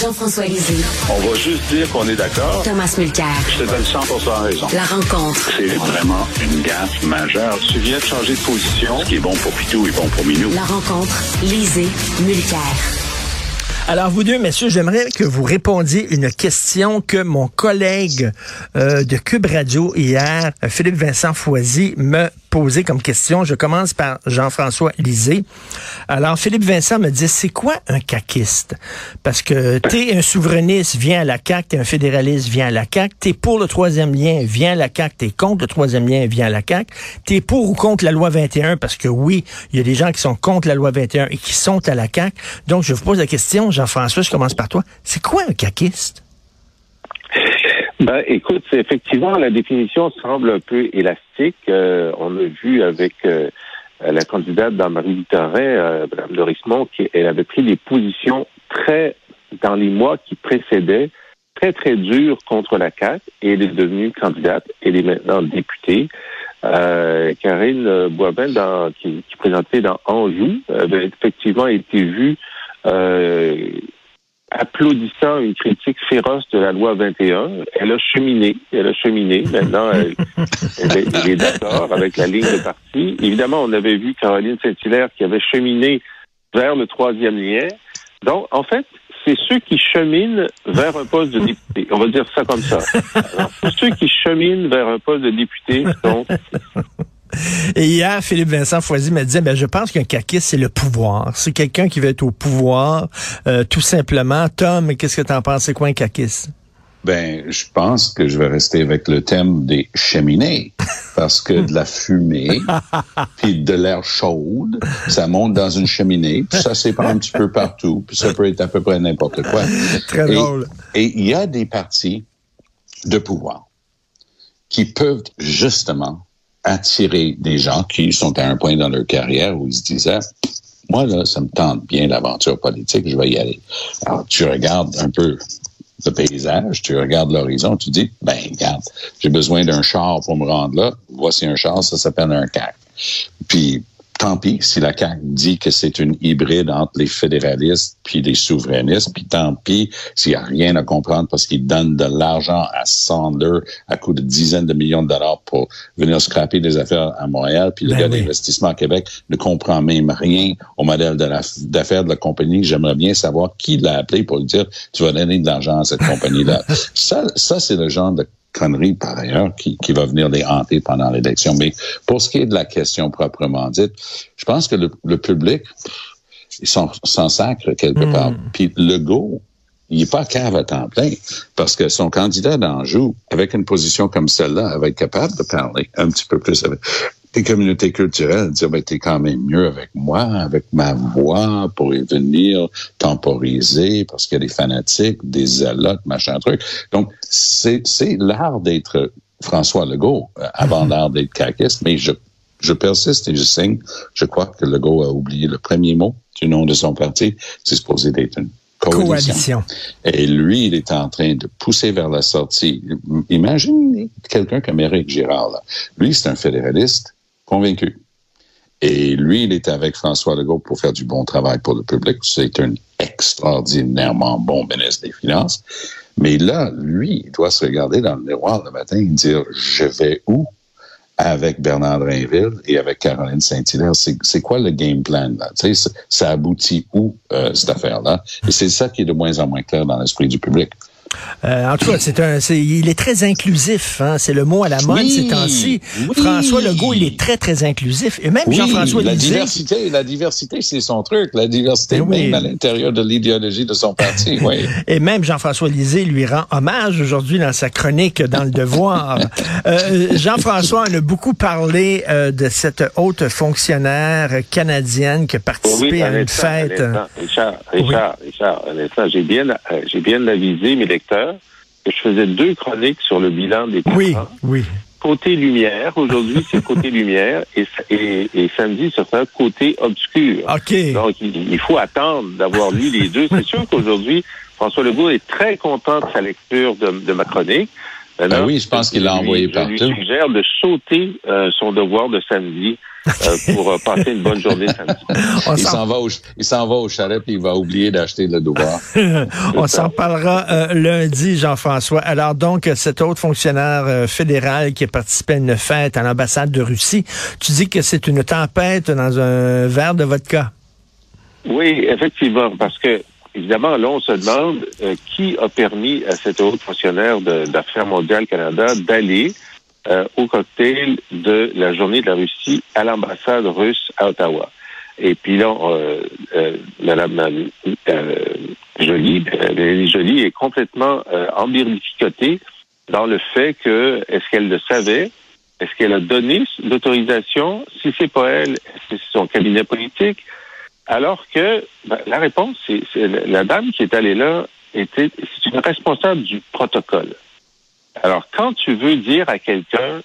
Jean-François Lisée. On va juste dire qu'on est d'accord. Thomas Mulcair. Je te donne 100 raison. La rencontre. C'est vraiment une gaffe majeure. Tu viens de changer de position. Ce qui est bon pour Pitou est bon pour Minou. La rencontre. Lisée. Mulcair. Alors, vous deux, messieurs, j'aimerais que vous répondiez une question que mon collègue euh, de Cube Radio hier, Philippe Vincent Foisy, me posé comme question. Je commence par Jean-François Lisée. Alors, Philippe Vincent me dit, c'est quoi un caquiste? Parce que t'es un souverainiste, viens à la CAQ, t'es un fédéraliste, viens à la CAQ, t'es pour le troisième lien, viens à la CAQ, t'es contre le troisième lien, viens à la CAQ, t'es pour ou contre la loi 21, parce que oui, il y a des gens qui sont contre la loi 21 et qui sont à la CAQ. Donc, je vous pose la question, Jean-François, je commence par toi. C'est quoi un caquiste? Ben, écoute, effectivement, la définition semble un peu élastique. Euh, on a vu avec euh, la candidate dans Marie Victorin, euh, Mme Dorismont, qu'elle avait pris des positions très, dans les mois qui précédaient, très, très dures contre la CAQ, et elle est devenue candidate. Elle est maintenant députée. Euh, Karine Boivin, dans, qui, qui présentait dans Anjou, avait effectivement été vue applaudissant une critique féroce de la loi 21. Elle a cheminé, elle a cheminé. Maintenant, elle, est, d'accord avec la ligne de parti. Évidemment, on avait vu Caroline Saint-Hilaire qui avait cheminé vers le troisième lien. Donc, en fait, c'est ceux qui cheminent vers un poste de député. On va dire ça comme ça. Alors, ceux qui cheminent vers un poste de député sont et hier, Philippe Vincent Foisy me disait, ben, je pense qu'un caquiste, c'est le pouvoir. C'est quelqu'un qui veut être au pouvoir, euh, tout simplement. Tom, qu'est-ce que tu en penses? C'est quoi un caquiste? Ben, je pense que je vais rester avec le thème des cheminées, parce que de la fumée, puis de l'air chaude, ça monte dans une cheminée, puis ça s'épand un petit peu partout, puis ça peut être à peu près n'importe quoi. Très drôle. Et il y a des partis de pouvoir qui peuvent justement attirer des gens qui sont à un point dans leur carrière où ils se disaient moi, là, ça me tente bien l'aventure politique, je vais y aller. Alors, tu regardes un peu le paysage, tu regardes l'horizon, tu dis, ben, regarde, j'ai besoin d'un char pour me rendre là. Voici un char, ça s'appelle un CAC. Puis, tant pis si la CAQ dit que c'est une hybride entre les fédéralistes puis les souverainistes, puis tant pis s'il n'y a rien à comprendre parce qu'ils donnent de l'argent à Sander à coût de dizaines de millions de dollars pour venir scraper des affaires à Montréal, puis le ben gars d'investissement à Québec ne comprend même rien au modèle d'affaires de, la compagnie. J'aimerais bien savoir qui l'a appelé pour lui dire tu vas donner de l'argent à cette compagnie-là. ça, ça c'est le genre de connerie par ailleurs qui, qui va venir les hanter pendant l'élection. Mais pour ce qui est de la question proprement dite, je pense que le, public, ils sont sans sacre quelque hmm. part. Puis le go, il n'est pas cave à temps plein parce que son candidat d'Anjou, avec une position comme celle-là, va être capable de parler un petit peu plus avec des communautés culturelles, dire, ben, t'es quand même mieux avec moi, avec ma voix, pour y venir temporiser, parce qu'il y a des fanatiques, des zélotes, machin truc. Donc, c'est, c'est l'art d'être François Legault, euh, avant mhm. l'art d'être caquiste, mais je, je persiste et je signe. Je crois que Legault a oublié le premier mot du nom de son parti. C'est supposé d'être une coalition. Et lui, il est en train de pousser vers la sortie. Imagine quelqu'un comme Éric Girard. Là. Lui, c'est un fédéraliste convaincu. Et lui, il est avec François Legault pour faire du bon travail pour le public. C'est un extraordinairement bon ministre des Finances. Mais là, lui, il doit se regarder dans le miroir le matin et dire, je vais où? Avec Bernard Drinville et avec Caroline Saint-Hilaire? C'est quoi le game plan? Là? Tu ça aboutit où, euh, cette affaire-là? Et c'est ça qui est de moins en moins clair dans l'esprit du public. Euh, en tout cas, c'est un, c'est, il est très inclusif. Hein, c'est le mot à la mode Oui, ces temps-ci. oui. François Legault, il est très très inclusif. Et même Oui, Jean-François la Lisée. diversité, la diversité, c'est son truc. La diversité, oui. même à l'intérieur de l'idéologie de son parti. Oui. Et même Jean-François Lisée lui rend hommage aujourd'hui dans sa chronique dans Le Devoir. Euh, Jean-François on a beaucoup parlé euh, de cette haute fonctionnaire canadienne qui a participé à un une fête. Richard, Richard, Richard, un instant. J'ai bien, euh, j'ai bien avisé que je faisais deux chroniques sur le bilan des Oui, ans. oui. Côté lumière, aujourd'hui, c'est côté lumière, et, et, et samedi, ce sera côté obscur. OK. Donc, il, il faut attendre d'avoir lu les deux. C'est sûr qu'aujourd'hui, François Legault est très content de sa lecture de, de ma chronique. Maintenant, Ben oui, je pense qu'il l'a lui- envoyé Je lui partout. suggère de sauter euh, son devoir de samedi euh, pour euh, passer une bonne journée samedi. Il s'en va au, il s'en va au chalet puis il va oublier d'acheter le devoir. On s'en parlera euh, lundi, Jean-François. Alors donc, cette autre fonctionnaire euh, fédérale qui a participé à une fête à l'ambassade de Russie, tu dis que c'est une tempête dans un verre de vodka? Oui, effectivement, parce que évidemment, là, on se demande euh, qui a permis à cette haute fonctionnaire d'Affaires mondiales Canada d'aller euh, au cocktail de la journée de la Russie à l'ambassade russe à Ottawa. Et puis là, euh, euh, Madame euh, Jolie, est complètement embirlicotée dans le fait que est-ce qu'elle le savait, est-ce qu'elle a donné l'autorisation, si c'est pas elle, est-ce que c'est son cabinet politique, alors que ben, la réponse, c'est la dame qui est allée là était c'est une responsable du protocole. Alors, quand tu veux dire à quelqu'un,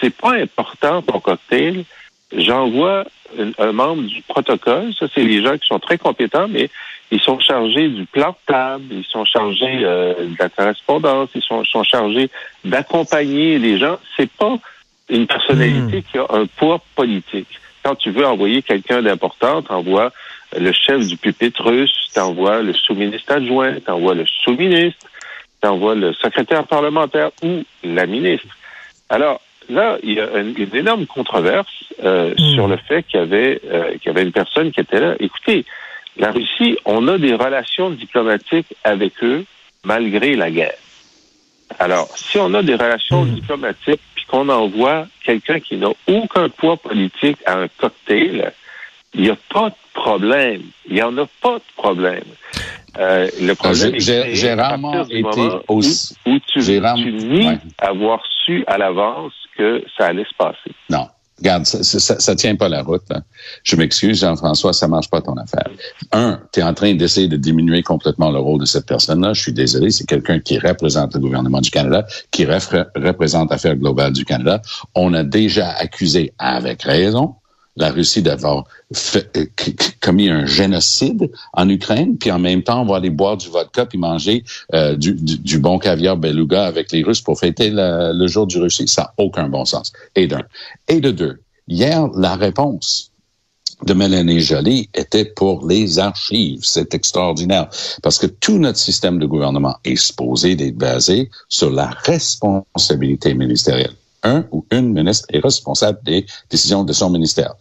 c'est pas important ton cocktail, j'envoie un, un membre du protocole. Ça, c'est les gens qui sont très compétents, mais ils sont chargés du plan de table, ils sont chargés euh, de la correspondance, ils sont, sont chargés d'accompagner les gens. C'est pas une personnalité qui a un poids politique. Quand tu veux envoyer quelqu'un d'important, t'envoies le chef du pupitre russe, t'envoies le sous-ministre adjoint, t'envoies le sous-ministre, t'envoies le secrétaire parlementaire ou la ministre. Alors là, il y a une, une énorme controverse euh, Mm. sur le fait qu'il y avait euh, qu'il y avait une personne qui était là. Écoutez, la Russie, on a des relations diplomatiques avec eux malgré la guerre. Alors, si on a des relations Mm. diplomatiques puis qu'on envoie quelqu'un qui n'a aucun poids politique à un cocktail, il n'y a pas de problème. Il n'y en a pas de problème. Euh, le problème j'ai- est j'ai- j'ai rarement été où, où tu, tu nies ouais. avoir su à l'avance que ça allait se passer. Non. Regarde, ça, ça, tient pas la route. là. Je m'excuse, Jean-François, ça marche pas ton affaire. Un, tu es en train d'essayer de diminuer complètement le rôle de cette personne-là. Je suis désolé, c'est quelqu'un qui représente le gouvernement du Canada, qui représente Affaires globales du Canada. On a déjà accusé, avec raison, la Russie d'avoir euh, commis un génocide en Ukraine, puis en même temps, on va aller boire du vodka puis manger euh, du, du, du bon caviar beluga avec les Russes pour fêter le jour du Russie. Ça n'a aucun bon sens. Et d'un. Et de deux, hier, la réponse de Mélanie Joly était pour les archives. C'est extraordinaire parce que tout notre système de gouvernement est supposé d'être basé sur la responsabilité ministérielle. Un ou une ministre est responsable des décisions de son ministère.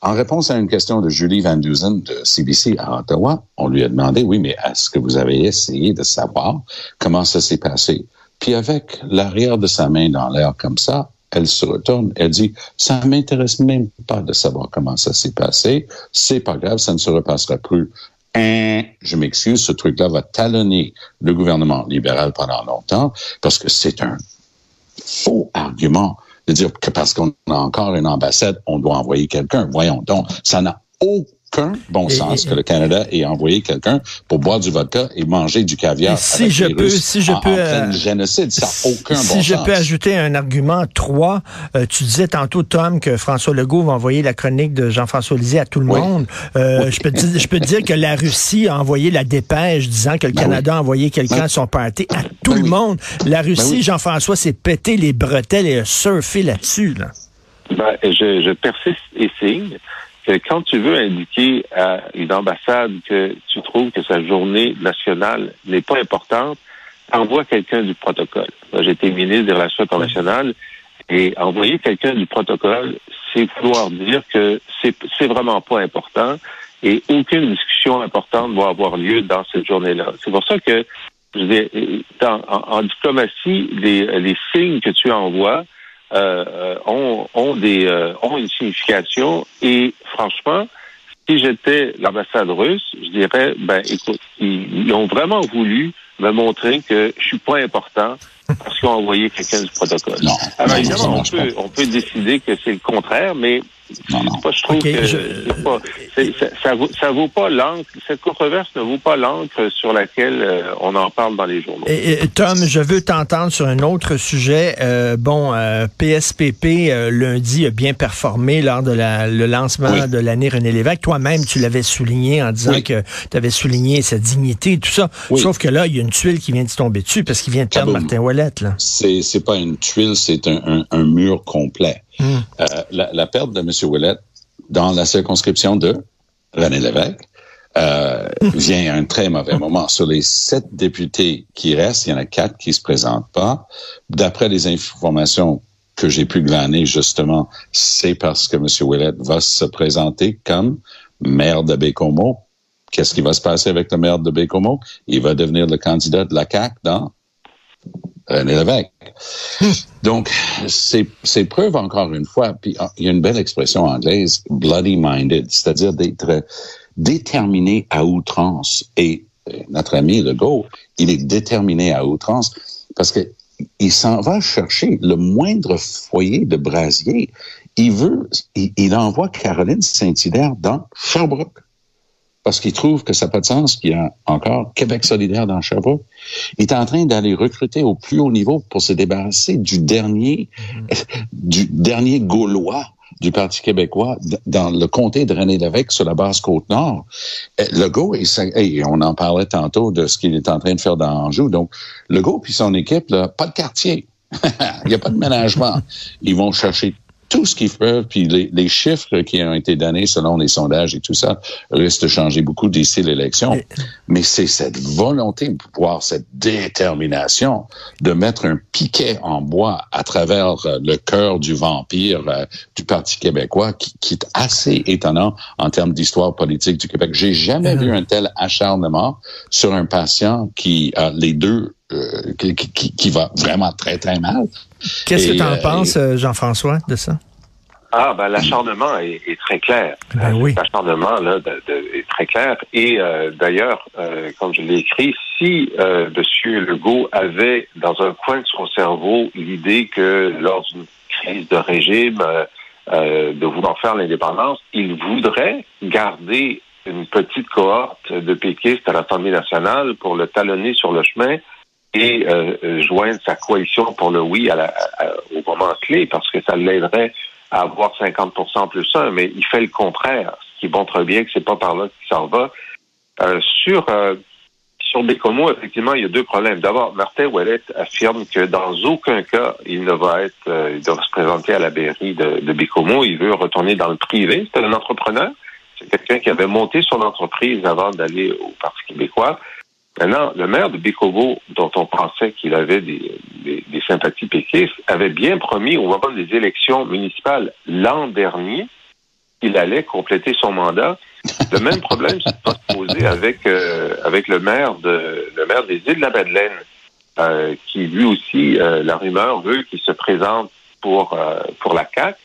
En réponse à une question de Julie Van Dusen de CBC à Ottawa, on lui a demandé, oui, mais est-ce que vous avez essayé de savoir comment ça s'est passé? Puis avec l'arrière de sa main dans l'air comme ça, elle se retourne, elle dit, ça m'intéresse même pas de savoir comment ça s'est passé. C'est pas grave, ça ne se repassera plus. Hein, je m'excuse, ce truc-là va talonner le gouvernement libéral pendant longtemps parce que c'est un faux argument de dire que parce qu'on a encore une ambassade, on doit envoyer quelqu'un. Voyons donc, ça n'a aucun bon Et- sens et- que le Canada ait envoyé quelqu'un pour boire du vodka et manger du caviar. Et si avec je les peux- Russes si je en, peux, en plein euh, génocide, ça n'a aucun si bon je sens. peux ajouter un argument 3, tu disais tantôt, Tom, que François Legault va envoyer la chronique de Jean-François Lisée à tout le Oui. monde. Euh, Je peux te dire- je peux te dire que la Russie a envoyé la dépêche disant que le Ben Canada a envoyé quelqu'un Ben- à son party à tout Ben le oui. monde. La Russie, oui. Jean-François, s'est pété les bretelles et a surfé là-dessus. Là. Ben, je, je persiste et signe quand tu veux indiquer à une ambassade que tu trouves que sa journée nationale n'est pas importante, envoie quelqu'un du protocole. Moi, J'étais ministre des Relations internationales et envoyer quelqu'un du protocole, c'est vouloir dire que c'est vraiment pas important et aucune discussion importante va avoir lieu dans cette journée-là. C'est pour ça que je dire, dans- en, diplomatie, les signes que tu envoies euh, euh, ont, ont des euh, ont une signification. Et franchement, si j'étais l'ambassade russe, je dirais ben écoute, ils, ils ont vraiment voulu me montrer que je suis pas important parce qu'ils ont envoyé quelqu'un du protocole. Non, Alors non, évidemment, on peut, on peut décider que c'est le contraire, mais Non, non. moi, je trouve que je- pas, ça, ça vaut, ça vaut pas l'encre. Cette controverse ne vaut pas l'encre sur laquelle euh, on en parle dans les journaux. Et, et, Tom, je veux t'entendre sur un autre sujet. Euh, bon, euh, PSPP euh, lundi a bien performé lors de la, le lancement Oui. de l'année René Lévesque. Toi-même, tu l'avais souligné en disant Oui. que tu avais souligné sa dignité et tout ça. Oui. Sauf que là, il y a une tuile qui vient de se tomber dessus parce qu'il vient de perdre Kaboom. Martin Ouellette. Là. C'est c'est pas une tuile, c'est un, un, un mur complet. Hmm. Euh, la, la perte de M. Ouellet dans la circonscription de René Lévesque euh, vient à un très mauvais moment. Sur les sept députés qui restent, il y en a quatre qui se présentent pas. D'après les informations que j'ai pu glaner, justement, c'est parce que M. Ouellet va se présenter comme maire de Bécomo. Qu'est-ce qui va se passer avec le maire de Bécomo? Il va devenir le candidat de la CAQ dans René Lévesque. Donc, c'est c'est preuve encore une fois, puis ah, il y a une belle expression anglaise, bloody minded, c'est-à-dire d'être déterminé à outrance. Et euh, notre ami Legault, il est déterminé à outrance parce que il s'en va chercher le moindre foyer de brasier. Il veut, il, il envoie Caroline Saint-Hilaire dans Sherbrooke parce qu'il trouve que ça n'a pas de sens qu'il y a encore Québec solidaire dans Sherbrooke. Il est en train d'aller recruter au plus haut niveau pour se débarrasser du dernier, du dernier Gaulois du Parti québécois dans le comté de René Lévesque sur la basse Côte-Nord. Euh, Legault, et, ça- et on en parlait tantôt de ce qu'il est en train de faire dans Anjou. Donc, Legault puis son équipe, là, pas de quartier. Il n'y a pas de ménagement. Ils vont chercher tout ce qu'ils peuvent, puis les, les chiffres qui ont été donnés selon les sondages et tout ça risquent de changer beaucoup d'ici l'élection. Mais c'est cette volonté, voire cette détermination de mettre un piquet en bois à travers euh, le cœur du vampire euh, du Parti québécois qui, qui est assez étonnant en termes d'histoire politique du Québec. J'ai jamais Mhm. vu un tel acharnement sur un patient qui a les deux, euh, qui, qui- qui va vraiment très, très mal. Qu'est-ce que tu en euh, penses, euh, Jean-François, de ça? Ah, ben l'acharnement est, est très clair. Ben oui. L'acharnement là de- de- est très clair. Et euh, d'ailleurs, euh, comme je l'ai écrit, si euh, M. Legault avait dans un coin de son cerveau l'idée que lors d'une crise de régime euh, euh, de vouloir faire l'indépendance, il voudrait garder une petite cohorte de péquistes à l'Assemblée nationale pour le talonner sur le chemin et euh, euh, joindre sa coalition pour le oui à la, à- au moment clé parce que ça l'aiderait à avoir 50% plus un, mais il fait le contraire, ce qui montre bien que c'est pas par là qu'il s'en va. Euh, sur euh, sur Bécomo, effectivement, il y a deux problèmes. D'abord, Martin Ouellet affirme que dans aucun cas, il ne va être, euh, il doit se présenter à la mairie de, de Bécomo. Il veut retourner dans le privé. C'est un entrepreneur. C'est quelqu'un qui avait monté son entreprise avant d'aller au Parti québécois. Maintenant, le maire de Bécomo, dont on pensait qu'il avait des, des, des sympathies péquistes, avait bien promis au moment des élections municipales l'an dernier qu'il allait compléter son mandat. Le même problème se va se poser avec euh, avec le maire de le maire des îles de la Madeleine, euh, qui lui aussi, euh, la rumeur veut qu'il se présente pour euh, pour la CAC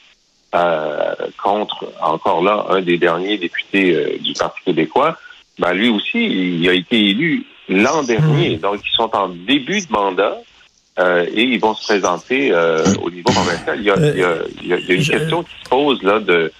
contre encore là un des derniers députés euh, du Parti québécois. Ben, lui aussi, il a été élu l'an dernier, donc ils sont en début de mandat. Euh, et ils vont se présenter euh, au niveau provincial. Il y a, il y a, il y a, il y a une Je- question qui se pose là de,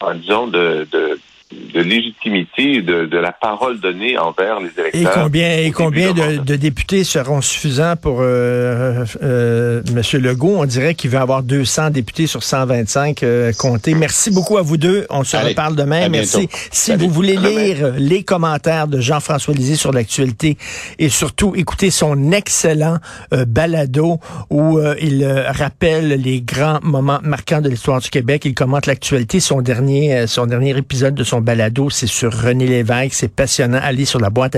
en disant de, de, de légitimité de, de la parole donnée envers les Et électeurs. combien, et au début combien de, de députés seront suffisants pour euh, euh, M. Legault? On dirait qu'il veut avoir 200 députés sur 125 euh, comptés. Merci beaucoup à vous deux. On se Allez, reparle demain. Merci. Si vous voulez lire les commentaires de Jean-François Lisée sur l'actualité et surtout écouter son excellent euh, balado où euh, il euh, rappelle les grands moments marquants de l'histoire du Québec, il commente l'actualité. Son dernier, euh, son dernier épisode de son balado, c'est sur René Lévesque. C'est passionnant. Allez sur la boîte